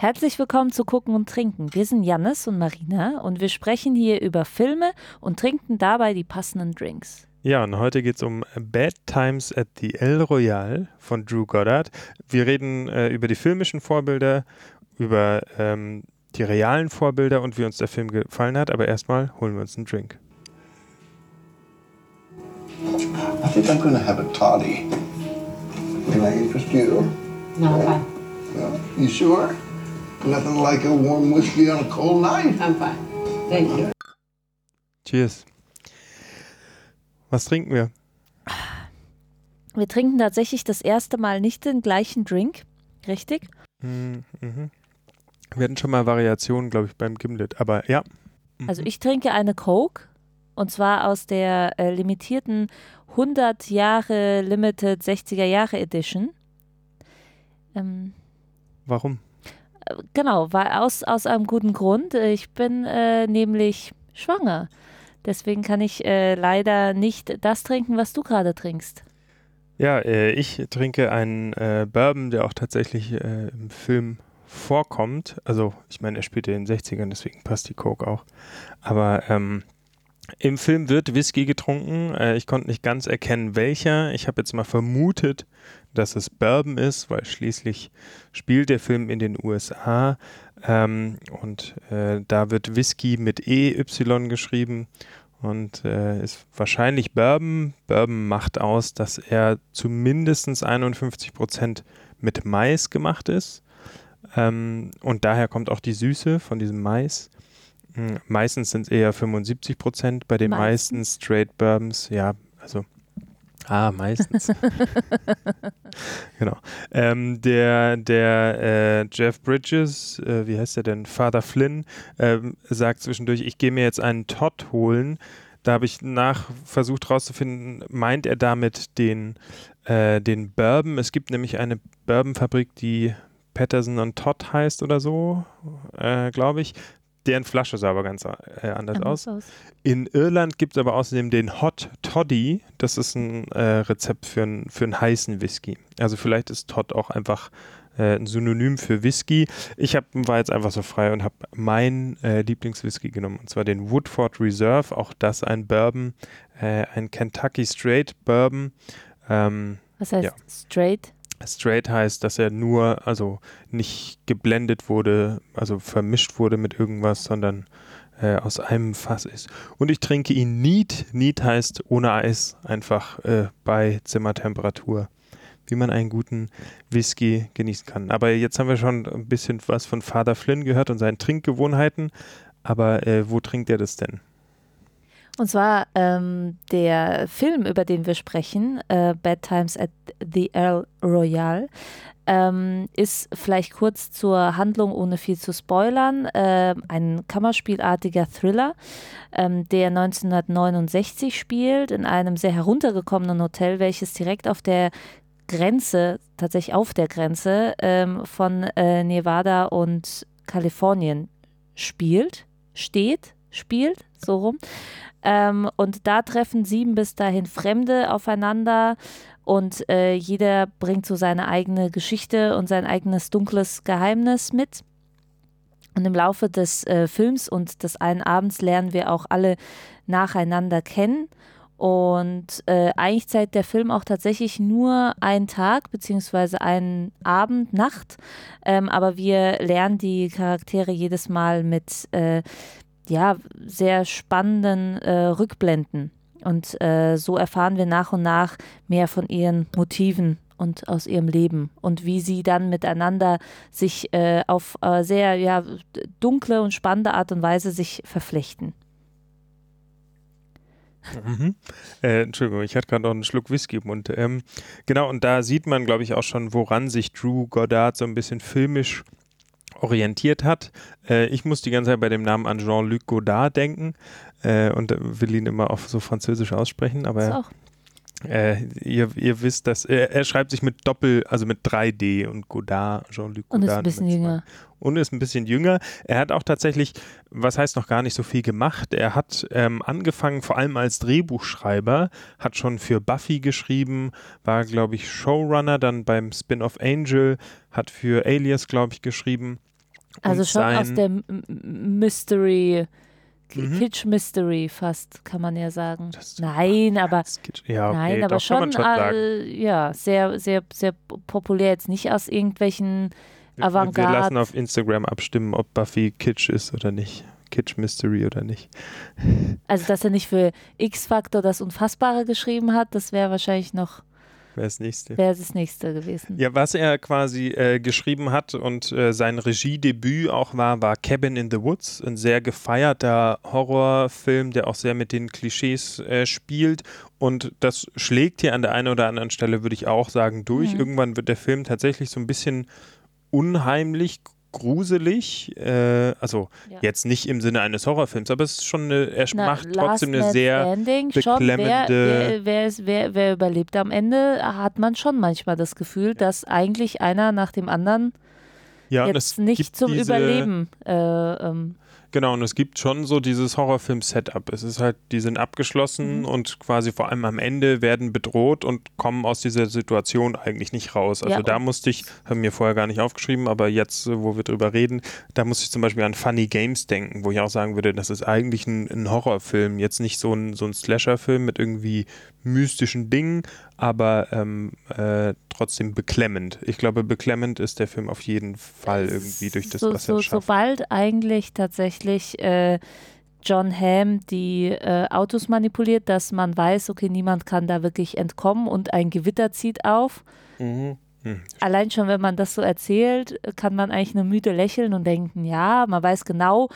Herzlich willkommen zu Gucken und Trinken. Wir sind Jannis und Marina und wir sprechen hier über Filme und trinken dabei die passenden Drinks. Ja, und heute geht es um Bad Times at the El Royale von Drew Goddard. Wir reden äh, über die filmischen Vorbilder, über ähm, die realen Vorbilder und wie uns der Film gefallen hat. Aber erstmal holen wir uns einen Drink. I think I'm gonna have a toddy. Can I interest you? No, I'm fine. No? You sure? Nothing like a warm whiskey on a cold night. I'm fine. Thank you. Cheers. Was trinken wir? Wir trinken tatsächlich das erste Mal nicht den gleichen Drink, richtig? Mhm. mhm. Wir hatten schon mal Variationen, glaube ich, beim Gimlet, aber ja. Mhm. Also ich trinke eine Coke und zwar aus der äh, limitierten 100 Jahre Limited 60er Jahre Edition. Ähm, Warum? Genau, weil aus, aus einem guten Grund. Ich bin äh, nämlich schwanger. Deswegen kann ich äh, leider nicht das trinken, was du gerade trinkst. Ja, äh, ich trinke einen äh, Bourbon, der auch tatsächlich äh, im Film vorkommt. Also, ich meine, er spielte in den 60ern, deswegen passt die Coke auch. Aber ähm, im Film wird Whisky getrunken. Äh, ich konnte nicht ganz erkennen, welcher. Ich habe jetzt mal vermutet, dass es Bourbon ist, weil schließlich spielt der Film in den USA ähm, und äh, da wird Whisky mit EY geschrieben und äh, ist wahrscheinlich Bourbon. Bourbon macht aus, dass er zu mindestens 51 Prozent mit Mais gemacht ist ähm, und daher kommt auch die Süße von diesem Mais. Hm, meistens sind es eher 75 Prozent, bei den meistens. meisten Straight Bourbons, ja, also Ah, meistens. genau. Ähm, der der äh, Jeff Bridges, äh, wie heißt der denn? Father Flynn, äh, sagt zwischendurch, ich gehe mir jetzt einen Todd holen. Da habe ich nach versucht herauszufinden, meint er damit den, äh, den Bourbon? Es gibt nämlich eine Bourbonfabrik, die Patterson und Todd heißt oder so, äh, glaube ich. Deren Flasche sah aber ganz äh, anders, aus. aus. In Irland gibt es aber außerdem den Hot Toddy. Das ist ein äh, Rezept für, ein, für einen heißen Whisky. Also vielleicht ist Todd auch einfach äh, ein Synonym für Whisky. Ich hab, war jetzt einfach so frei und habe meinen äh, Lieblingswhisky genommen. Und zwar den Woodford Reserve. Auch das ein Bourbon. Äh, ein Kentucky Straight Bourbon. Ähm, Was heißt ja. Straight? Straight heißt, dass er nur, also nicht geblendet wurde, also vermischt wurde mit irgendwas, sondern äh, aus einem Fass ist. Und ich trinke ihn neat. Neat heißt ohne Eis, einfach äh, bei Zimmertemperatur, wie man einen guten Whisky genießen kann. Aber jetzt haben wir schon ein bisschen was von Father Flynn gehört und seinen Trinkgewohnheiten. Aber äh, wo trinkt er das denn? Und zwar ähm, der Film, über den wir sprechen, äh, Bad Times at the El Royale, ähm, ist vielleicht kurz zur Handlung, ohne viel zu spoilern, äh, ein Kammerspielartiger Thriller, ähm, der 1969 spielt in einem sehr heruntergekommenen Hotel, welches direkt auf der Grenze, tatsächlich auf der Grenze ähm, von äh, Nevada und Kalifornien spielt, steht, spielt, so rum. Ähm, und da treffen sieben bis dahin Fremde aufeinander und äh, jeder bringt so seine eigene Geschichte und sein eigenes dunkles Geheimnis mit. Und im Laufe des äh, Films und des einen Abends lernen wir auch alle nacheinander kennen. Und äh, eigentlich zeigt der Film auch tatsächlich nur einen Tag beziehungsweise einen Abend, Nacht. Ähm, aber wir lernen die Charaktere jedes Mal mit, äh, ja, sehr spannenden äh, Rückblenden. Und äh, so erfahren wir nach und nach mehr von ihren Motiven und aus ihrem Leben und wie sie dann miteinander sich äh, auf äh, sehr ja, dunkle und spannende Art und Weise sich verflechten. Mhm. Äh, Entschuldigung, ich hatte gerade noch einen Schluck Whisky im Mund. Ähm, genau, und da sieht man, glaube ich, auch schon, woran sich Drew Goddard so ein bisschen filmisch orientiert hat. Äh, ich muss die ganze Zeit bei dem Namen an Jean-Luc Godard denken äh, und will ihn immer auf so französisch aussprechen, aber äh, ihr, ihr, wisst, dass er, schreibt sich mit Doppel, also mit 3D und Godard, Jean-Luc Godard. Und ist ein bisschen jünger. Und ist ein bisschen jünger. Er hat auch tatsächlich, was heißt noch gar nicht so viel gemacht. Er hat ähm, angefangen, vor allem als Drehbuchschreiber, hat schon für Buffy geschrieben, war, glaube ich, Showrunner, dann beim Spin-off Angel, hat für Alias, glaube ich, geschrieben Also schon aus der Mystery, Mhm. Kitsch Mystery fast, kann man ja sagen. Nein, aber Ja, okay, nein, aber schon, schon äh, ja, sehr, sehr, sehr populär. Jetzt nicht aus irgendwelchen Wir- Avantgarde. Wir lassen auf Instagram abstimmen, ob Buffy Kitsch ist oder nicht. Kitsch Mystery oder nicht. Also, dass er nicht für X-Factor das Unfassbare geschrieben hat, das wäre wahrscheinlich noch, Wer ist nächste? wäre das nächste gewesen. Ja, was er quasi äh, geschrieben hat und äh, sein Regiedebüt auch war, war Cabin in the Woods, ein sehr gefeierter Horrorfilm, der auch sehr mit den Klischees äh, spielt. Und das schlägt hier an der einen oder anderen Stelle, würde ich auch sagen, durch. Mhm. Irgendwann wird der Film tatsächlich so ein bisschen unheimlich, gruselig. Äh, also Ja. jetzt nicht im Sinne eines Horrorfilms, aber es ist schon eine, er Na, macht trotzdem eine sehr Standing, schon, wer, beklemmende- wer, wer, ist, wer, wer überlebt am Ende, hat man schon manchmal das Gefühl, dass eigentlich einer nach dem anderen ja, jetzt nicht zum diese, Überleben. Äh, ähm, Genau, und es gibt schon so dieses Horrorfilm-Setup. Es ist halt, die sind abgeschlossen Mhm. und quasi vor allem am Ende werden bedroht und kommen aus dieser Situation eigentlich nicht raus. Also Ja, da musste ich, haben mir vorher gar nicht aufgeschrieben, aber jetzt, äh, wo wir drüber reden, da musste ich zum Beispiel an Funny Games denken, wo ich auch sagen würde, das ist eigentlich ein, ein Horrorfilm, jetzt nicht so ein, so ein Slasher-Film mit irgendwie mystischen Dingen, aber ähm, äh, trotzdem beklemmend. Ich glaube, beklemmend ist der Film auf jeden Fall irgendwie durch das, so, was so, er schafft. Sobald eigentlich tatsächlich äh, John Hamm die äh, Autos manipuliert, dass man weiß, okay, niemand kann da wirklich entkommen und ein Gewitter zieht auf. Mhm. Hm. Allein schon, wenn man das so erzählt, kann man eigentlich nur müde lächeln und denken, ja, man weiß genau,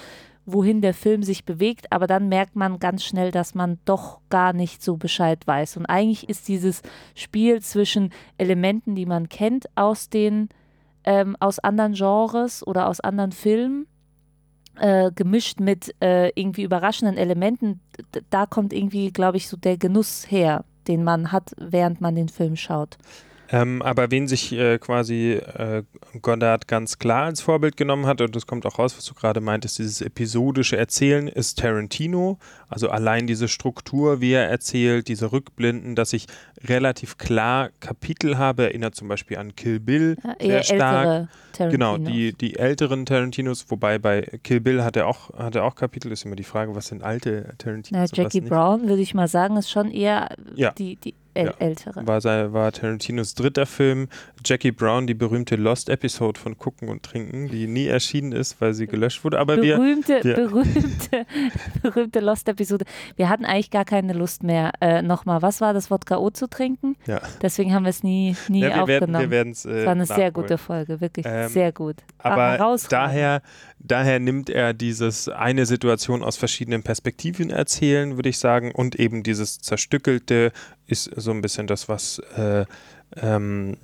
wohin der Film sich bewegt, aber dann merkt man ganz schnell, dass man doch gar nicht so Bescheid weiß. Und eigentlich ist dieses Spiel zwischen Elementen, die man kennt aus den ähm, aus anderen Genres oder aus anderen Filmen, äh, gemischt mit äh, irgendwie überraschenden Elementen, da kommt irgendwie, glaube ich, so der Genuss her, den man hat, während man den Film schaut. Ähm, aber wen sich äh, quasi äh, Goddard ganz klar als Vorbild genommen hat, und das kommt auch raus, was du gerade meintest, dieses episodische Erzählen ist Tarantino. Also allein diese Struktur, wie er erzählt, diese Rückblenden, dass ich relativ klar Kapitel habe, erinnert zum Beispiel an Kill Bill Ja, sehr eher stark. ältere. Genau, die, die älteren Tarantinos, wobei bei Kill Bill hat er auch, hat er auch Kapitel, ist immer die Frage, was sind alte Tarantinos? Na, Jackie. Brown, würde ich mal sagen, ist schon eher Ja. die, die äl Ja. ältere. war, sei, war Tarantinos dritter Film. Jackie Brown, die berühmte Lost-Episode von Gucken und Trinken, die nie erschienen ist, weil sie gelöscht wurde. Aber wir, berühmte, wir- berühmte, berühmte Lost-Episode. Wir hatten eigentlich gar keine Lust mehr, äh, nochmal, was war das, Wodka O zu trinken? ja, Deswegen haben wir es nie, nie ja, wir werden aufgenommen. wir werden's, äh, das war eine sehr nachholen. gute Folge, wirklich Ähm, sehr gut. Aber daher, daher nimmt er dieses eine Situation aus verschiedenen Perspektiven erzählen, würde ich sagen, und eben dieses zerstückelte ist so ein bisschen das, was äh, ähm,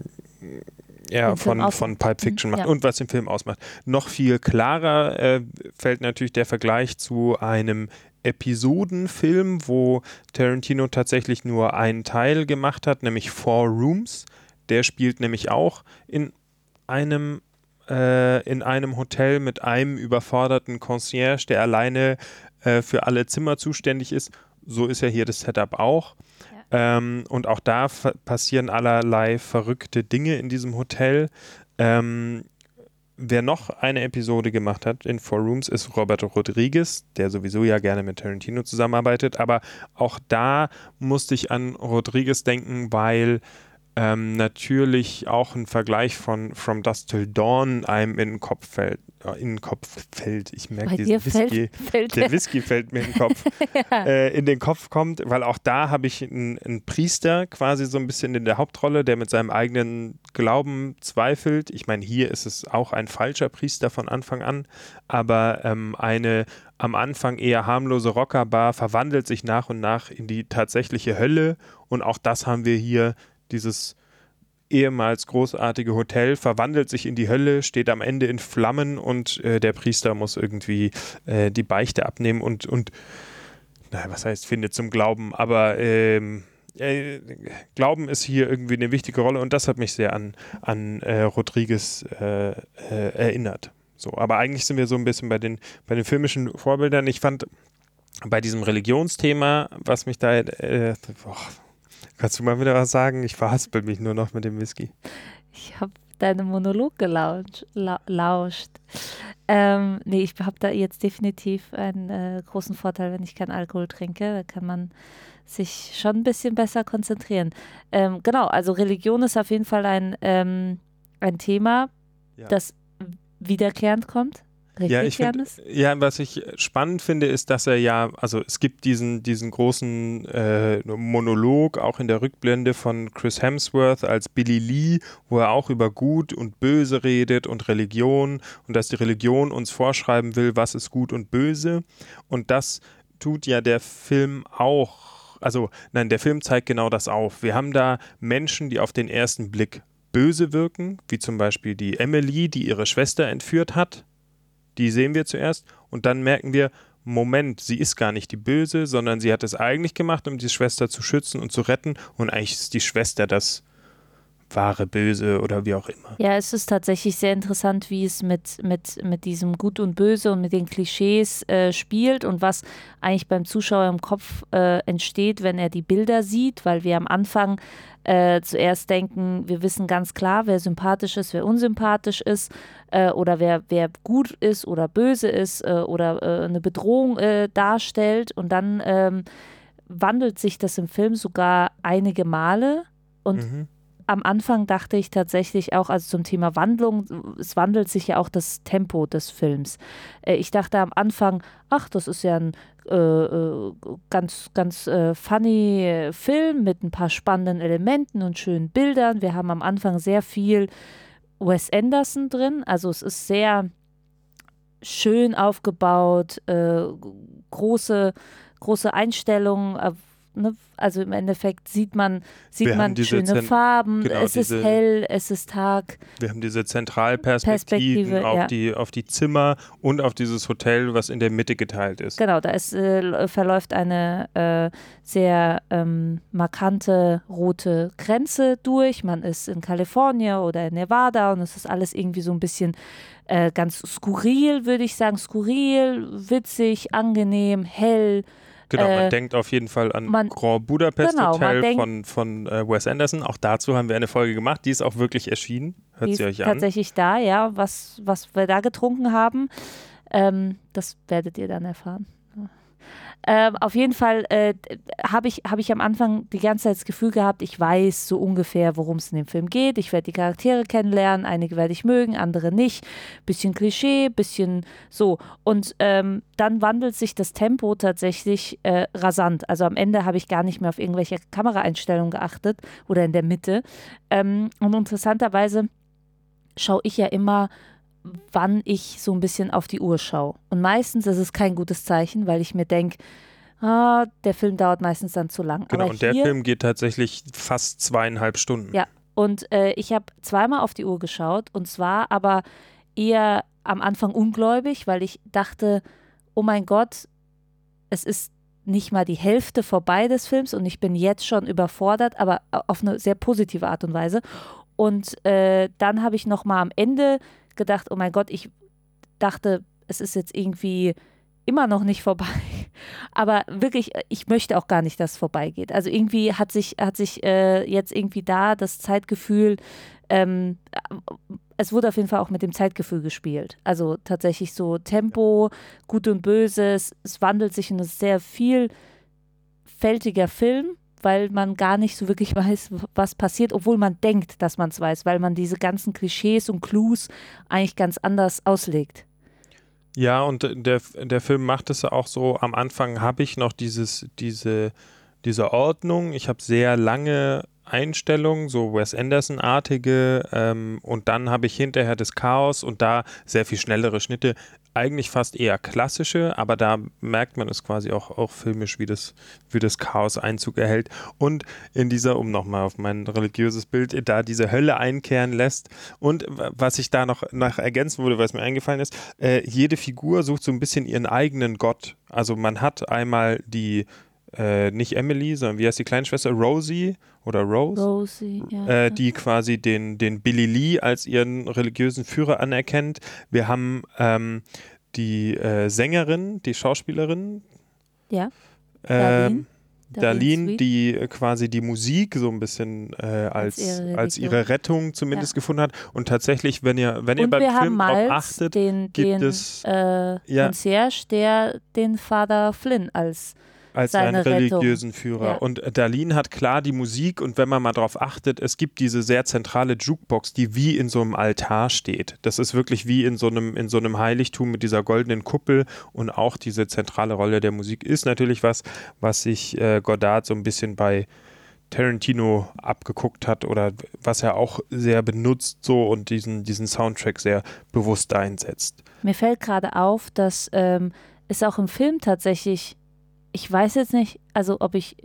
ja, von, von Pulp Fiction Mhm, macht ja. und was den Film ausmacht. Noch viel klarer äh, fällt natürlich der Vergleich zu einem Episodenfilm, wo Tarantino tatsächlich nur einen Teil gemacht hat, nämlich Four Rooms. Der spielt nämlich auch in einem äh, in einem Hotel mit einem überforderten Concierge, der alleine äh, für alle Zimmer zuständig ist. So ist ja hier das Setup auch. Ähm, und auch da passieren allerlei verrückte Dinge in diesem Hotel. Ähm, wer noch eine Episode gemacht hat in Four Rooms ist Robert Rodriguez, der sowieso ja gerne mit Tarantino zusammenarbeitet. Aber auch da musste ich an Rodriguez denken, weil ähm, natürlich auch ein Vergleich von From Dusk Till Dawn einem in den Kopf fällt. Äh, in den Kopf fällt. Ich merke diesen Whisky. fällt, fällt Der Whisky fällt mir in den Kopf, äh, in den Kopf kommt, weil auch da habe ich einen, einen Priester quasi so ein bisschen in der Hauptrolle, der mit seinem eigenen Glauben zweifelt. Ich meine, hier ist es auch ein falscher Priester von Anfang an, aber ähm, eine am Anfang eher harmlose Rockerbar verwandelt sich nach und nach in die tatsächliche Hölle und auch das haben wir hier, dieses ehemals großartige Hotel verwandelt sich in die Hölle, steht am Ende in Flammen und äh, der Priester muss irgendwie äh, die Beichte abnehmen und, und naja, was heißt, findet zum Glauben, aber ähm, äh, Glauben ist hier irgendwie eine wichtige Rolle und das hat mich sehr an, an äh, Rodriguez äh, äh, erinnert. So, aber eigentlich sind wir so ein bisschen bei den, bei den filmischen Vorbildern. Ich fand bei diesem Religionsthema, was mich da, boah, kannst du mal wieder was sagen? Ich verhaspel mich nur noch mit dem Whisky. Ich habe deinen Monolog gelauscht. La lauscht. Ähm, nee, ich habe da jetzt definitiv einen äh, großen Vorteil, wenn ich keinen Alkohol trinke. Da kann man sich schon ein bisschen besser konzentrieren. Ähm, genau, also Religion ist auf jeden Fall ein, ähm, ein Thema, Ja. das wiederkehrend kommt. Richtig, Ja, ich find, ja, was ich spannend finde, ist, dass er ja, also es gibt diesen, diesen großen äh, Monolog auch in der Rückblende von Chris Hemsworth als Billy Lee, wo er auch über Gut und Böse redet und Religion und dass die Religion uns vorschreiben will, was ist gut und böse. Und das tut ja der Film auch. Also, nein, der Film zeigt genau das auf. Wir haben da Menschen, die auf den ersten Blick böse wirken, wie zum Beispiel die Emily, die ihre Schwester entführt hat. Die sehen wir zuerst und dann merken wir, Moment, sie ist gar nicht die Böse, sondern sie hat es eigentlich gemacht, um die Schwester zu schützen und zu retten. Und eigentlich ist die Schwester das wahre Böse oder wie auch immer. Ja, es ist tatsächlich sehr interessant, wie es mit, mit, mit diesem Gut und Böse und mit den Klischees äh, spielt und was eigentlich beim Zuschauer im Kopf äh, entsteht, wenn er die Bilder sieht, weil wir am Anfang äh, zuerst denken, wir wissen ganz klar, wer sympathisch ist, wer unsympathisch ist äh, oder wer, wer gut ist oder böse ist äh, oder äh, eine Bedrohung darstellt und dann ähm, wandelt sich das im Film sogar einige Male und Mhm. Am Anfang dachte ich tatsächlich auch, also zum Thema Wandlung, es wandelt sich ja auch das Tempo des Films. Äh, ich dachte am Anfang, ach, das ist ja ein äh, äh, ganz, ganz äh, funny äh, Film mit ein paar spannenden Elementen und schönen Bildern. Wir haben am Anfang sehr viel Wes Anderson drin, also es ist sehr schön aufgebaut, äh, große, große Einstellungen. Ne? Also im Endeffekt sieht man, sieht Wir man schöne Zen- Farben, genau, es ist diese- hell, es ist Tag. Wir haben diese Zentralperspektiven Perspektive, auf, ja. die, auf die Zimmer und auf dieses Hotel, was in der Mitte geteilt ist. Genau, da ist, äh, verläuft eine äh, sehr ähm, markante rote Grenze durch. Man ist in Kalifornien oder in Nevada und es ist alles irgendwie so ein bisschen äh, ganz skurril, würde ich sagen. Skurril, witzig, angenehm, hell. Genau, man Äh, denkt auf jeden Fall an man- Grand Budapest Genau, Hotel denkt- von, von äh, Wes Anderson. Auch dazu haben wir eine Folge gemacht. Die ist auch wirklich erschienen. Hört sie euch an. tatsächlich da, ja, was, was wir da getrunken haben. Ähm, das werdet ihr dann erfahren. Ähm, auf jeden Fall äh, habe ich, hab ich am Anfang die ganze Zeit das Gefühl gehabt, ich weiß so ungefähr, worum es in dem Film geht. Ich werde die Charaktere kennenlernen, einige werde ich mögen, andere nicht. Bisschen Klischee, bisschen so. Und ähm, dann wandelt sich das Tempo tatsächlich äh, rasant. Also am Ende habe ich gar nicht mehr auf irgendwelche Kameraeinstellungen geachtet oder in der Mitte. Ähm, und interessanterweise schaue ich ja immer, wann ich so ein bisschen auf die Uhr schaue. Und meistens ist es kein gutes Zeichen, weil ich mir denke, ah, der Film dauert meistens dann zu lang. Genau, Aber und der hier, Film geht tatsächlich fast zweieinhalb Stunden. Ja. Und äh, ich habe zweimal auf die Uhr geschaut und zwar aber eher am Anfang ungläubig, weil ich dachte, oh mein Gott, es ist nicht mal die Hälfte vorbei des Films und ich bin jetzt schon überfordert, aber auf eine sehr positive Art und Weise. Und äh, dann habe ich noch mal am Ende gedacht, oh mein Gott, ich dachte, es ist jetzt irgendwie immer noch nicht vorbei. Aber wirklich, ich möchte auch gar nicht, dass es vorbeigeht. Also irgendwie hat sich, hat sich äh, jetzt irgendwie da das Zeitgefühl, ähm, es wurde auf jeden Fall auch mit dem Zeitgefühl gespielt. Also tatsächlich so Tempo, Gut und Böse, es, es wandelt sich in ein sehr vielfältiger Film, weil man gar nicht so wirklich weiß, was passiert, obwohl man denkt, dass man es weiß, weil man diese ganzen Klischees und Clues eigentlich ganz anders auslegt. Ja, und der, der Film macht es ja auch so, am Anfang habe ich noch dieses, diese, diese Ordnung. Ich habe sehr lange Einstellungen, so Wes Anderson-artige, ähm, und dann habe ich hinterher das Chaos und da sehr viel schnellere Schnitte. Eigentlich fast eher klassische, aber da merkt man es quasi auch, auch filmisch, wie das, wie das Chaos Einzug erhält. Und in dieser, um nochmal auf mein religiöses Bild, da diese Hölle einkehren lässt. Und was ich da noch nach ergänzen wurde, weil es mir eingefallen ist, äh, jede Figur sucht so ein bisschen ihren eigenen Gott. Also man hat einmal die, äh, nicht Emily, sondern wie heißt die kleine Schwester? Rosie oder Rose? Rosie, ja. äh, die quasi den, den Billy Lee als ihren religiösen Führer anerkennt. Wir haben ähm, die äh, Sängerin, die Schauspielerin. Ja, Ähm, Darlene. Die äh, quasi die Musik so ein bisschen äh, als, ihre als, ihre Rettung zumindest Ja. gefunden hat. Und tatsächlich, wenn ihr, wenn ihr beim wir Film drauf Miles, achtet, den, gibt den es äh, ja. Concierge, der den Vater Flynn als als einen Rettung. religiösen Führer. Ja. Und Darlene hat klar die Musik und wenn man mal drauf achtet, es gibt diese sehr zentrale Jukebox, die wie in so einem Altar steht. Das ist wirklich wie in so einem, in so einem Heiligtum mit dieser goldenen Kuppel und auch diese zentrale Rolle der Musik ist natürlich was, was sich äh, Godard so ein bisschen bei Tarantino abgeguckt hat oder was er auch sehr benutzt so und diesen, diesen Soundtrack sehr bewusst einsetzt. Mir fällt gerade auf, dass ähm, es auch im Film tatsächlich, ich weiß jetzt nicht, also ob ich,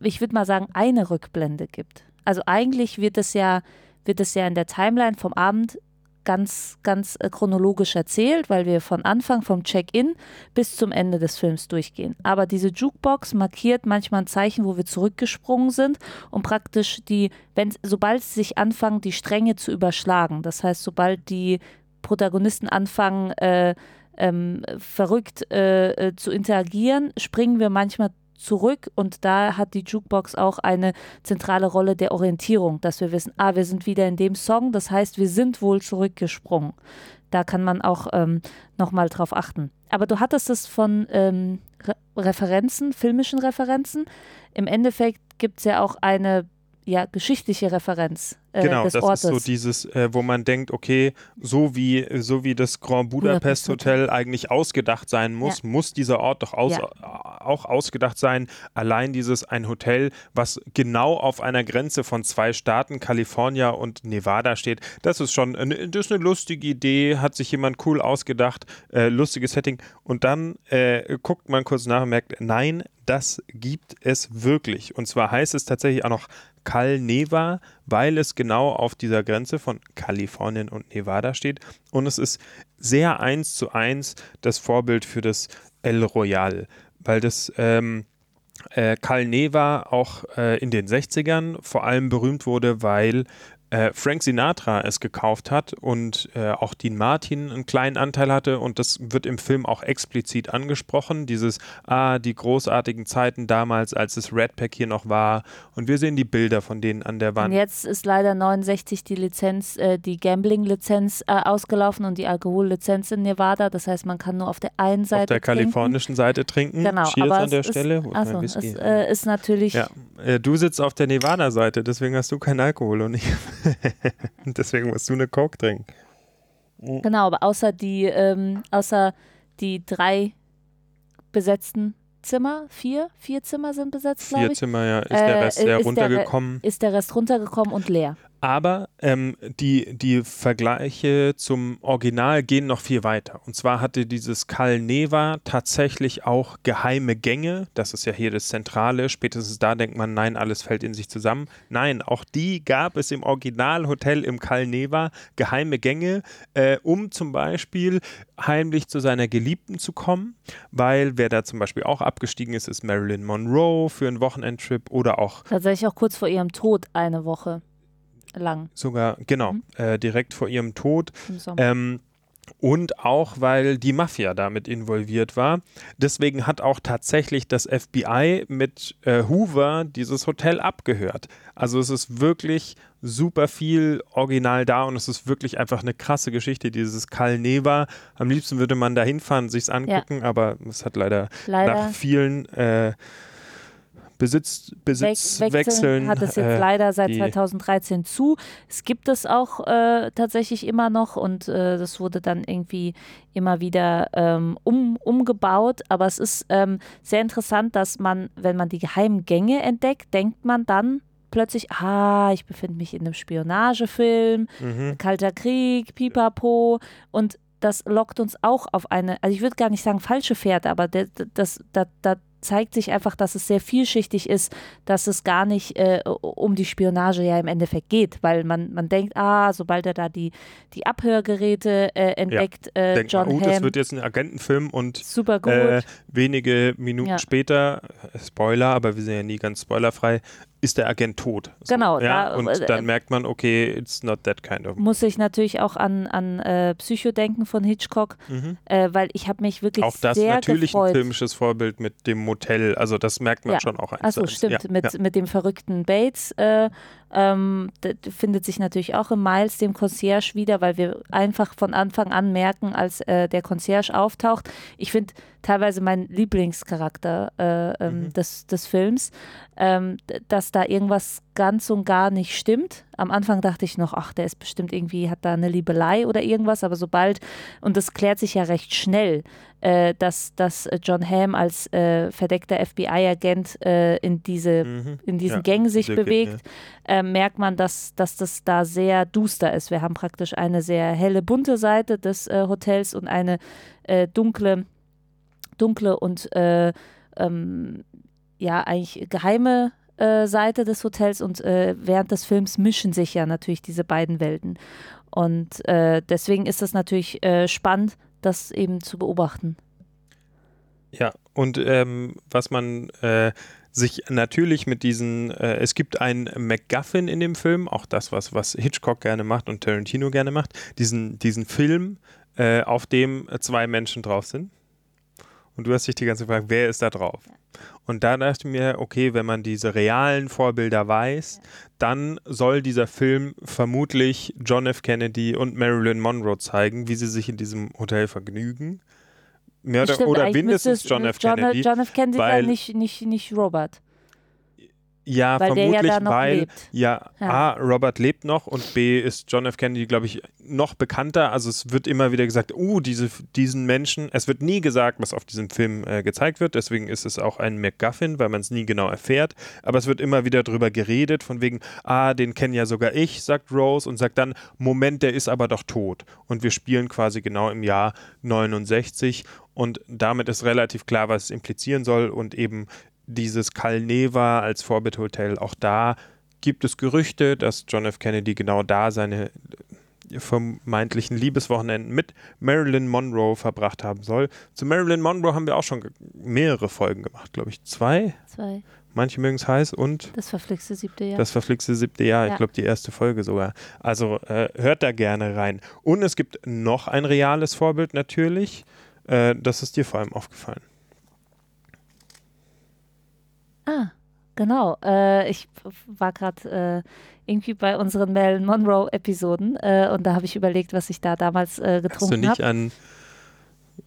ich würde mal sagen, eine Rückblende gibt. Also eigentlich wird es ja, wird es ja in der Timeline vom Abend ganz, ganz äh, chronologisch erzählt, weil wir von Anfang vom Check-in bis zum Ende des Films durchgehen. Aber diese Jukebox markiert manchmal ein Zeichen, wo wir zurückgesprungen sind und praktisch die, wenn sobald sich anfangen, die Stränge zu überschlagen, das heißt, sobald die Protagonisten anfangen, äh, ähm, verrückt äh, äh, zu interagieren, springen wir manchmal zurück und da hat die Jukebox auch eine zentrale Rolle der Orientierung, dass wir wissen, ah, wir sind wieder in dem Song, das heißt, wir sind wohl zurückgesprungen. Da kann man auch ähm, nochmal drauf achten. Aber du hattest es von ähm, Re Referenzen, filmischen Referenzen. Im Endeffekt gibt es ja auch eine ja, geschichtliche Referenz äh, Genau, des das Ortes. ist so dieses, äh, wo man denkt, okay, so wie, so wie das Grand Budapest Budapest Hotel eigentlich ausgedacht sein muss, muss dieser Ort doch aus, Ja. auch ausgedacht sein. Allein dieses ein Hotel, was genau auf einer Grenze von zwei Staaten, Kalifornien und Nevada steht, das ist schon, eine, das ist eine lustige Idee, hat sich jemand cool ausgedacht, äh, lustiges Setting. Und dann äh, guckt man kurz nach und merkt, nein, das gibt es wirklich. Und zwar heißt es tatsächlich auch noch Cal Neva, weil es genau auf dieser Grenze von Kalifornien und Nevada steht. Und es ist sehr eins zu eins das Vorbild für das El Royal, weil das ähm, äh, Cal Neva auch äh, in den 60ern vor allem berühmt wurde, weil äh, Frank Sinatra es gekauft hat und äh, auch Dean Martin einen kleinen Anteil hatte und das wird im Film auch explizit angesprochen, dieses, ah, die großartigen Zeiten damals, als es Red Pack hier noch war und wir sehen die Bilder von denen an der Und Wand. jetzt ist leider 69 die Lizenz, äh, die Gambling-Lizenz äh, ausgelaufen und die Alkohollizenz in Nevada. Das heißt, man kann nur auf der einen Seite Auf der trinken. kalifornischen Seite trinken. Genau, Cheers aber an der Stelle. Ist, mein also, es äh, ist natürlich Ja, äh, du sitzt auf der Nevada-Seite, deswegen hast du keinen Alkohol und ich. deswegen musst du eine Coke trinken. Genau, aber außer die, ähm, außer die drei besetzten Zimmer, vier, vier Zimmer sind besetzt, glaube Vier ich, Zimmer, ja, ist der Äh, Rest ist sehr der runtergekommen. ist der Rest runtergekommen und leer. Aber ähm, die, die Vergleiche zum Original gehen noch viel weiter. Und zwar hatte dieses Cal Neva tatsächlich auch geheime Gänge. Das ist ja hier das Zentrale. Spätestens da denkt man, nein, alles fällt in sich zusammen. Nein, auch die gab es im Originalhotel im Cal Neva. Geheime Gänge, äh, um zum Beispiel heimlich zu seiner Geliebten zu kommen. Weil wer da zum Beispiel auch abgestiegen ist, ist Marilyn Monroe für einen Wochenendtrip oder auch Tatsächlich auch kurz vor ihrem Tod eine Woche lang sogar, genau, Mhm. äh, direkt vor ihrem Tod. im Sommer. Ähm, und auch, weil die Mafia damit involviert war. Deswegen hat auch tatsächlich das FBI mit äh, Hoover dieses Hotel abgehört. Also es ist wirklich super viel Original da und es ist wirklich einfach eine krasse Geschichte, dieses Cal Neva. Am liebsten würde man da hinfahren, sich's angucken, aber es hat leider, Leider nach vielen äh, Besitz, Weg, Besitzwechseln wechseln hat es jetzt äh, leider seit die- 2013 zu. Es gibt es auch äh, tatsächlich immer noch und äh, das wurde dann irgendwie immer wieder ähm, um, umgebaut. Aber es ist ähm, sehr interessant, dass man, wenn man die geheimen Gänge entdeckt, denkt man dann plötzlich, ah, ich befinde mich in einem Spionagefilm, Mhm. Kalter Krieg, Pipapo und das lockt uns auch auf eine, also ich würde gar nicht sagen falsche Fährte, aber der, das, da, da zeigt sich einfach, dass es sehr vielschichtig ist, dass es gar nicht äh, um die Spionage ja im Endeffekt geht, weil man, man denkt, ah, sobald er da die, die Abhörgeräte äh, entdeckt, äh, Denkt John man, oh, das Hamm, wird jetzt ein Agentenfilm und super gut. Äh, wenige Minuten Ja. später, äh, Spoiler, aber wir sind ja nie ganz spoilerfrei, ist der Agent tot. So, Genau, Ja? da- und äh, dann merkt man, okay, it's not that kind of. Muss ich natürlich auch an, an äh, Psycho denken von Hitchcock, Mhm. äh, weil ich habe mich wirklich Auch das sehr natürlich gefreut. ein filmisches Vorbild mit dem Motel. Also das merkt man Ja. schon auch Achso, stimmt, Ja, mit, mit dem verrückten Bates. Äh, ähm, findet sich natürlich auch im Miles, dem Concierge, wieder, weil wir einfach von Anfang an merken, als äh, der Concierge auftaucht. Ich finde teilweise mein Lieblingscharakter äh, ähm, Mhm. des, des Films, ähm, dass da irgendwas ganz und gar nicht stimmt. Am Anfang dachte ich noch, ach, der ist bestimmt irgendwie, hat da eine Liebelei oder irgendwas, aber sobald, und das klärt sich ja recht schnell, äh, dass, dass äh, John Hamm als äh, verdeckter FBI-Agent äh, in diese Mhm. in diesen Ja, Gängen sich bewegt, äh, merkt man, dass, dass das da sehr duster ist. Wir haben praktisch eine sehr helle, bunte Seite des äh, Hotels und eine dunkle, dunkle und äh, ähm, ja, eigentlich geheime äh, Seite des Hotels und äh, während des Films mischen sich ja natürlich diese beiden Welten. Und äh, deswegen ist es natürlich äh, spannend, das eben zu beobachten. Ja, und ähm, was man äh, sich natürlich mit diesen, äh, es gibt einen MacGuffin in dem Film, auch das, was, was Hitchcock gerne macht und Tarantino gerne macht, diesen, diesen Film, äh, auf dem zwei Menschen drauf sind. Und du hast dich die ganze Zeit gefragt, wer ist da drauf? Und da dachte ich mir, okay, wenn man diese realen Vorbilder weiß, dann soll dieser Film vermutlich John F. Kennedy und Marilyn Monroe zeigen, wie sie sich in diesem Hotel vergnügen. Mehr oder, Stimmt, oder mindestens es John F. John, Kennedy. John F. Kennedy weil- nicht, nicht, nicht Robert. Ja, Weil ja vermutlich, noch weil lebt. Ja, Ja. A, Robert lebt noch und B ist John F. Kennedy, glaube ich, noch bekannter. Also es wird immer wieder gesagt, uh, diese, diesen Menschen, es wird nie gesagt, was auf diesem Film äh, gezeigt wird, deswegen ist es auch ein MacGuffin, weil man es nie genau erfährt. Aber es wird immer wieder drüber geredet, von wegen, ah, den kenne ja sogar ich, sagt Rose und sagt dann, Moment, der ist aber doch tot. Und wir spielen quasi genau im Jahr 69 und damit ist relativ klar, was es implizieren soll und eben dieses Calneva als Vorbildhotel, auch da gibt es Gerüchte, dass John F. Kennedy genau da seine äh, vermeintlichen Liebeswochenenden mit Marilyn Monroe verbracht haben soll. Zu Marilyn Monroe haben wir auch schon mehrere Folgen gemacht, glaube ich. Zwei. Zwei. Manche mögen es heiß und Das verflixte siebte Jahr. das verflixte siebte Jahr. Ja. Ich glaube, die erste Folge sogar. Also äh, hört da gerne rein. Und es gibt noch ein reales Vorbild natürlich. Äh, das ist dir vor allem aufgefallen. Ah, genau. Äh, ich war gerade äh, irgendwie bei unseren Marilyn Monroe-Episoden äh, und da habe ich überlegt, was ich da damals äh, Hast du getrunken nicht habe. an,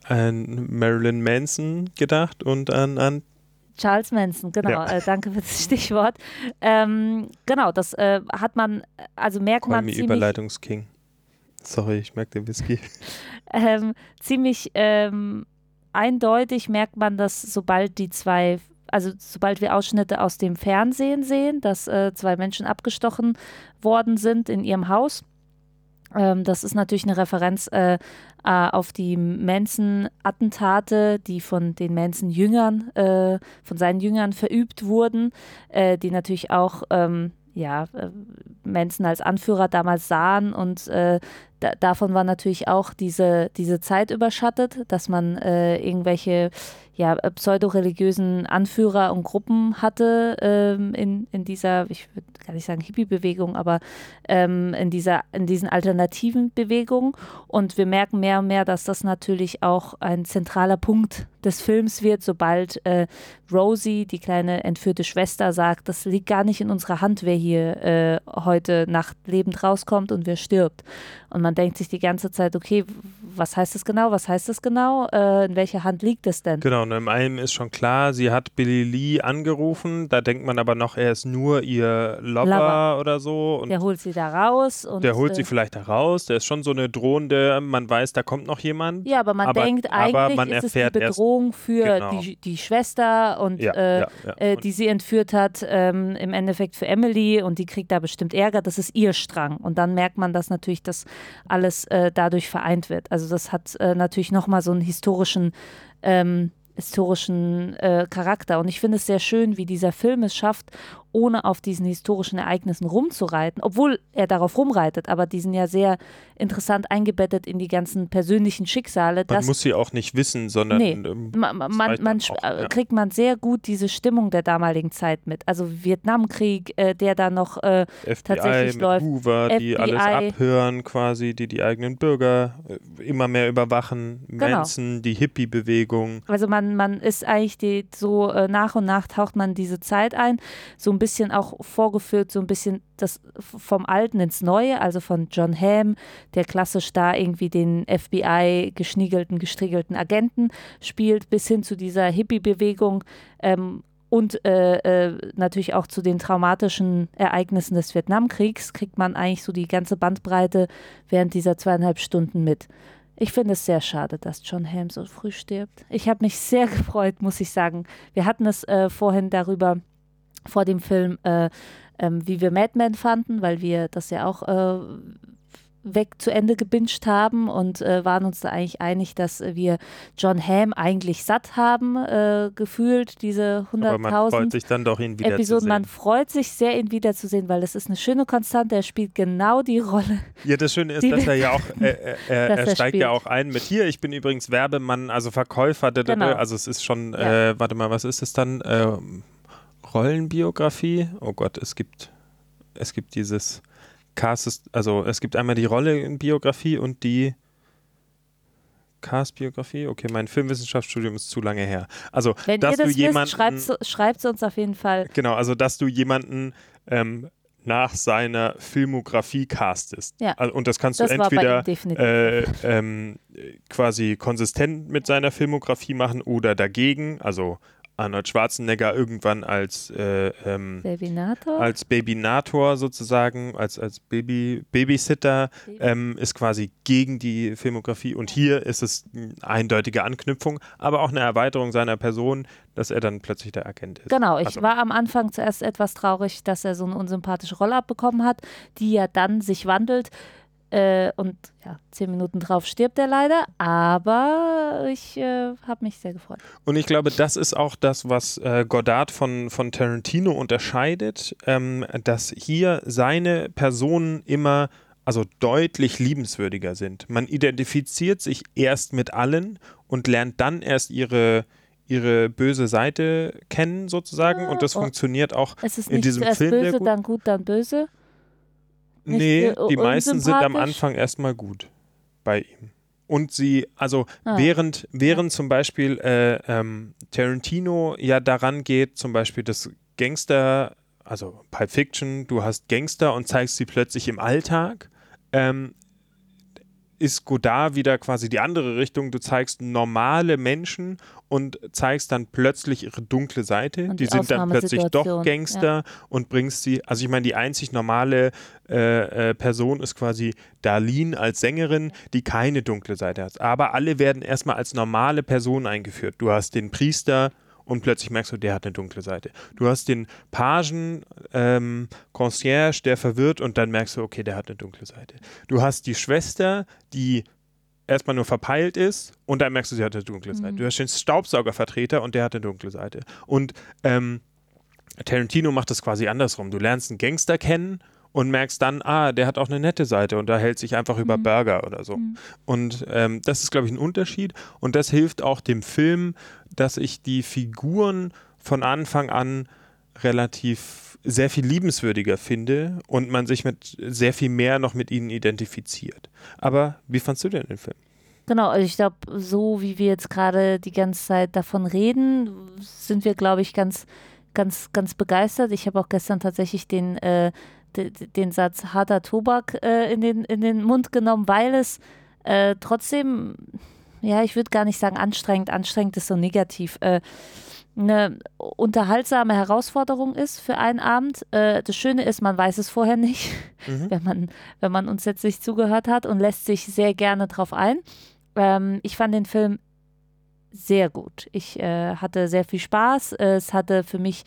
an Marilyn Manson gedacht und an, an Charles Manson, genau. Ja. Äh, danke für das Stichwort. Ähm, genau, das äh, hat man, also merkt Call man ziemlich, Überleitungsking. Sorry, ich merke den Whisky. ähm, ziemlich ähm, eindeutig merkt man, dass sobald die zwei, also sobald wir Ausschnitte aus dem Fernsehen sehen, dass äh, zwei Menschen abgestochen worden sind in ihrem Haus. Ähm, das ist natürlich eine Referenz äh, äh, auf die Manson-Attentate, die von den Manson-Jüngern, äh, von seinen Jüngern verübt wurden, äh, die natürlich auch ähm, ja, äh, Manson als Anführer damals sahen und äh, da, davon war natürlich auch diese, diese Zeit überschattet, dass man äh, irgendwelche ja, pseudoreligiösen Anführer und Gruppen hatte ähm, in, in dieser, ich würde gar nicht sagen Hippie-Bewegung, aber ähm, in, dieser, in diesen alternativen Bewegungen. Und wir merken mehr und mehr, dass das natürlich auch ein zentraler Punkt des Films wird, sobald äh, Rosie, die kleine entführte Schwester, sagt, das liegt gar nicht in unserer Hand, wer hier äh, heute Nacht lebend rauskommt und wer stirbt. Und man denkt sich die ganze Zeit, okay, was heißt das genau? Was heißt das genau? Äh, in welcher Hand liegt es denn? Genau, und in einem ist schon klar, sie hat Billy Lee angerufen. Da denkt man aber noch, er ist nur ihr Lover, Lover. oder so. Der holt sie da raus und der holt äh, sie vielleicht da raus. Der ist schon so eine drohende, man weiß, da kommt noch jemand. Ja, aber man Aber- denkt aber eigentlich man ist es die erfährt erst- Bedrohung für Genau. die, die Schwester und Ja, äh, ja, ja. äh, die sie entführt hat, ähm, im Endeffekt für Emily und die kriegt da bestimmt Ärger. Das ist ihr Strang. Und dann merkt man, dass natürlich das alles äh, dadurch vereint wird. Also das hat äh, natürlich nochmal so einen historischen ähm, historischen äh, Charakter. Und ich finde es sehr schön, wie dieser Film es schafft, ohne auf diesen historischen Ereignissen rumzureiten, obwohl er darauf rumreitet, aber die sind ja sehr interessant eingebettet in die ganzen persönlichen Schicksale. Man muss sie auch nicht wissen, sondern Nee, ähm, man, man, man, auch, äh, ja. kriegt man sehr gut diese Stimmung der damaligen Zeit mit. Also Vietnamkrieg, äh, der da noch äh, FBI tatsächlich mit läuft. Hoover, die FBI. alles abhören quasi, die die eigenen Bürger äh, immer mehr überwachen, Genau. Manson, die Hippie-Bewegung. Also man, man ist eigentlich die, so äh, nach und nach taucht man diese Zeit ein, so ein bisschen auch vorgeführt, so ein bisschen das vom Alten ins Neue, also von John Hamm, der klassisch da irgendwie den FBI geschniegelten, gestriegelten Agenten spielt, bis hin zu dieser Hippie-Bewegung ähm, und äh, äh, natürlich auch zu den traumatischen Ereignissen des Vietnamkriegs kriegt man eigentlich so die ganze Bandbreite während dieser zweieinhalb Stunden mit. Ich finde es sehr schade, dass John Hamm so früh stirbt. Ich habe mich sehr gefreut, muss ich sagen. Wir hatten es äh, vorhin darüber, vor dem Film, äh, ähm, wie wir Mad Men fanden, weil wir das ja auch äh, weg zu Ende gebinged haben und äh, waren uns da eigentlich einig, dass wir John Hamm eigentlich satt haben, äh, gefühlt, diese Aber man freut 100.000 sich dann doch, ihn Episoden. Man freut sich sehr, ihn wiederzusehen, weil es ist eine schöne Konstante. Er spielt genau die Rolle. Ja, das Schöne ist, dass er ja auch, äh, er, steigt ja spielt. auch ein mit hier, ich bin übrigens Werbemann, also Verkäufer. Genau. also es ist schon, Ja. äh, warte mal, was ist es dann? Ähm, Rollenbiografie? Oh Gott, es gibt, es gibt dieses Cast, also es gibt einmal die Rollenbiografie und die Cast-Biografie. Okay, mein Filmwissenschaftsstudium ist zu lange her. Also, Wenn dass ihr das du wisst, jemanden, schreibt es uns auf jeden Fall. Genau, also dass du jemanden ähm, nach seiner Filmografie castest. Ja. Also, und das kannst Das du entweder äh, ähm, quasi konsistent mit seiner Filmografie machen oder dagegen. Also Arnold Schwarzenegger irgendwann als, äh, ähm, Babynator. als Babynator sozusagen, als, als Baby, Babysitter ähm, ist quasi gegen die Filmografie und hier ist es eine eindeutige Anknüpfung, aber auch eine Erweiterung seiner Person, dass er dann plötzlich der Agent ist. Genau, ich Also- war am Anfang zuerst etwas traurig, dass er so eine unsympathische Rolle abbekommen hat, die ja dann sich wandelt. Äh, und ja, zehn Minuten drauf stirbt er leider, aber ich äh, habe mich sehr gefreut. Und ich glaube, das ist auch das, was äh, Godard von, von Tarantino unterscheidet, ähm, dass hier seine Personen immer also deutlich liebenswürdiger sind. Man identifiziert sich erst mit allen und lernt dann erst ihre, ihre böse Seite kennen, sozusagen. und das oh. funktioniert auch Es ist in nicht diesem zuerst Film sehr böse, gut. dann gut, dann böse. Nee, die meisten sind am? Anfang erstmal gut bei ihm. Und sie, also Ah. während, während zum Beispiel äh, ähm, Tarantino ja daran geht, zum Beispiel das Gangster, also Pulp Fiction, du hast Gangster und zeigst sie plötzlich im Alltag, ähm, ist Godard wieder quasi die andere Richtung. Du zeigst normale Menschen und zeigst dann plötzlich ihre dunkle Seite. Die die sind dann plötzlich doch Gangster und bringst sie. Also ich meine, die einzig normale äh, äh, Person ist quasi Darlene als Sängerin, die keine dunkle Seite hat. Aber alle werden erstmal als normale Person eingeführt. Du hast den Priester und plötzlich merkst du, der hat eine dunkle Seite. Du hast den Pagen, ähm, Concierge, der verwirrt und dann merkst du, okay, der hat eine dunkle Seite. Du hast die Schwester, die erstmal nur verpeilt ist und dann merkst du, sie hat eine dunkle Seite. Du hast den Staubsaugervertreter und der hat eine dunkle Seite. Und ähm, Tarantino macht das quasi andersrum. Du lernst einen Gangster kennen und merkst dann, ah, der hat auch eine nette Seite und da hält sich einfach über Burger oder so. Und ähm, das ist, glaube ich, ein Unterschied und das hilft auch dem Film, dass ich die Figuren von Anfang an relativ sehr viel liebenswürdiger finde und man sich mit sehr viel mehr noch mit ihnen identifiziert. Aber wie fandst du denn den Film? Genau, also ich glaube, so wie wir jetzt gerade die ganze Zeit davon reden, sind wir, glaube ich, ganz, ganz, ganz begeistert. Ich habe auch gestern tatsächlich den, äh, den Satz harter Tobak äh, in, den, in den Mund genommen, weil es äh, trotzdem, ja, ich würde gar nicht sagen anstrengend, anstrengend ist so negativ, äh, eine unterhaltsame Herausforderung ist für einen Abend. Äh, das Schöne ist, man weiß es vorher nicht, wenn, man, wenn man uns jetzt nicht zugehört hat und lässt sich sehr gerne drauf ein. Ähm, ich fand den Film sehr gut. Ich äh, hatte sehr viel Spaß. Es hatte für mich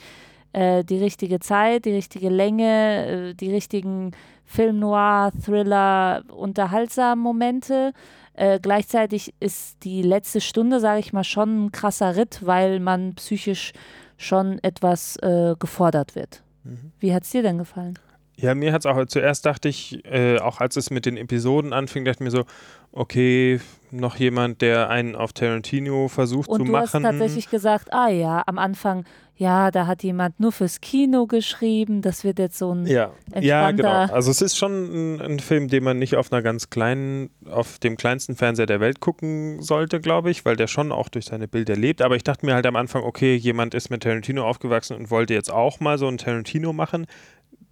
äh, die richtige Zeit, die richtige Länge, äh, die richtigen Film-Noir, Thriller, unterhaltsamen Momente. Äh, gleichzeitig ist die letzte Stunde, sage ich mal, schon ein krasser Ritt, weil man psychisch schon etwas äh, gefordert wird. Mhm. Wie hat es dir denn gefallen? Ja, mir hat es auch, zuerst dachte ich, äh, auch als es mit den Episoden anfing, dachte ich mir so, okay, noch jemand, der einen auf Tarantino versucht Und zu du machen. hast tatsächlich gesagt, ah ja, am Anfang, ja, da hat jemand nur fürs Kino geschrieben, das wird jetzt so ein Ja, ja, genau. Also es ist schon ein, ein Film, den man nicht auf einer ganz kleinen, auf dem kleinsten Fernseher der Welt gucken sollte, glaube ich, weil der schon auch durch seine Bilder lebt. Aber ich dachte mir halt am Anfang, okay, jemand ist mit Tarantino aufgewachsen und wollte jetzt auch mal so ein Tarantino machen.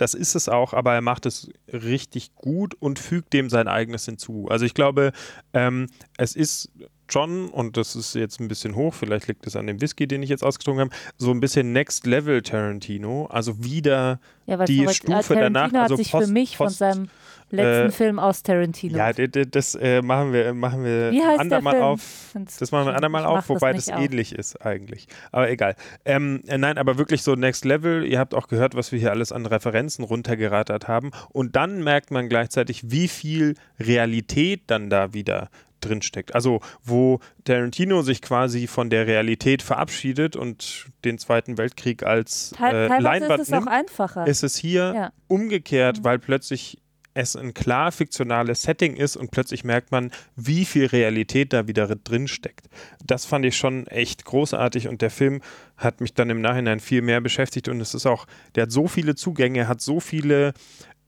Das ist es auch, aber er macht es richtig gut und fügt dem sein eigenes hinzu. Also ich glaube, ähm, es ist schon, und das ist jetzt ein bisschen hoch, vielleicht liegt es an dem Whisky, den ich jetzt ausgetrunken habe, so ein bisschen Next Level Tarantino. Also wieder Ja, die Stufe äh, Tarantino danach, hat also sich Post- für mich Post- von seinem letzten äh, Film aus Tarantino. Ja, das äh, machen wir, machen wir Wie heißt der andermal Film? auf. Das machen wir andermal auf, das wobei das, auf. ähnlich ist eigentlich. Aber egal. Ähm, äh, nein, aber wirklich so Next Level. Ihr habt auch gehört, was wir hier alles an Referenzen runtergerattert haben. Und dann merkt man gleichzeitig, wie viel Realität dann da wieder drinsteckt. Also wo Tarantino sich quasi von der Realität verabschiedet und den Zweiten Weltkrieg als Teil, äh, teilweise Leinwand ist es nimmt, auch einfacher. ist es hier Ja. umgekehrt, weil plötzlich es ein klar fiktionales Setting ist und plötzlich merkt man, wie viel Realität da wieder drin steckt. Das fand ich schon echt großartig und der Film hat mich dann im Nachhinein viel mehr beschäftigt und es ist auch, der hat so viele Zugänge, hat so viele,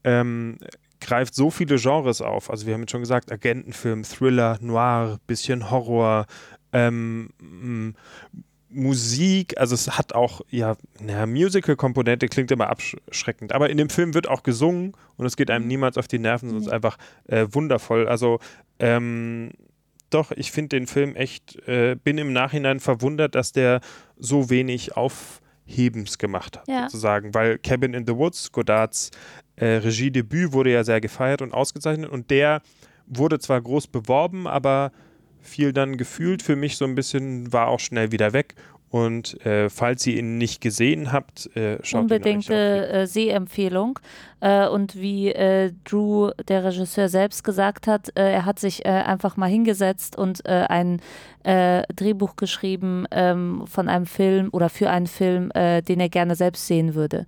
ähm, greift so viele Genres auf. Also wir haben jetzt schon gesagt, Agentenfilm, Thriller, Noir, bisschen Horror, ähm, m- Musik, also es hat auch, ja, naja, Musical-Komponente klingt immer abschreckend, aber in dem Film wird auch gesungen und es geht einem niemals auf die Nerven, sondern es ist einfach äh, wundervoll. Also, ähm, doch, ich finde den Film echt, äh, bin im Nachhinein verwundert, dass der so wenig Aufhebens gemacht hat, Ja. sozusagen, weil Cabin in the Woods, Godards äh, Regiedebüt wurde ja sehr gefeiert und ausgezeichnet und der wurde zwar groß beworben, aber fiel dann gefühlt für mich so ein bisschen, war auch schnell wieder weg. Und äh, falls ihr ihn nicht gesehen habt, äh, schaut ihn euch Unbedingte äh, Sehempfehlung. Äh, und wie äh, Drew, der Regisseur, selbst gesagt hat, äh, er hat sich äh, einfach mal hingesetzt und ein Drehbuch geschrieben ähm, von einem Film oder für einen Film, den er gerne selbst sehen würde.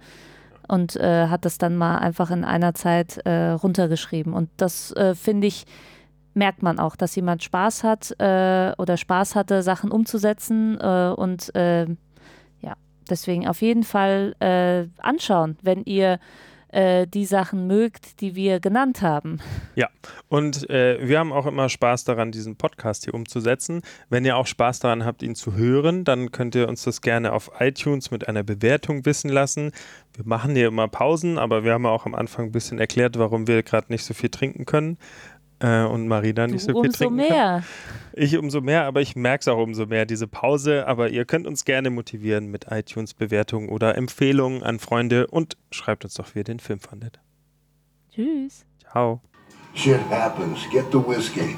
Und äh, hat das dann mal einfach in einer Zeit äh, runtergeschrieben. Und das äh, finde ich, merkt man auch, dass jemand Spaß hat äh, oder Spaß hatte, Sachen umzusetzen äh, und äh, ja, deswegen auf jeden Fall äh, anschauen, wenn ihr äh, die Sachen mögt, die wir genannt haben. Und äh, wir haben auch immer Spaß daran, diesen Podcast hier umzusetzen. Wenn ihr auch Spaß daran habt, ihn zu hören, dann könnt ihr uns das gerne auf iTunes mit einer Bewertung wissen lassen. Wir machen hier immer Pausen, aber wir haben auch am Anfang ein bisschen erklärt, warum wir gerade nicht so viel trinken können. Äh, und Marina nicht Du so viel umso trinken kann. mehr. Ich umso mehr, aber ich merke es auch umso mehr, diese Pause. Aber ihr könnt uns gerne motivieren mit iTunes-Bewertungen oder Empfehlungen an Freunde und schreibt uns doch, wie ihr den Film fandet. Tschüss. Ciao. Shit happens. Get the whiskey.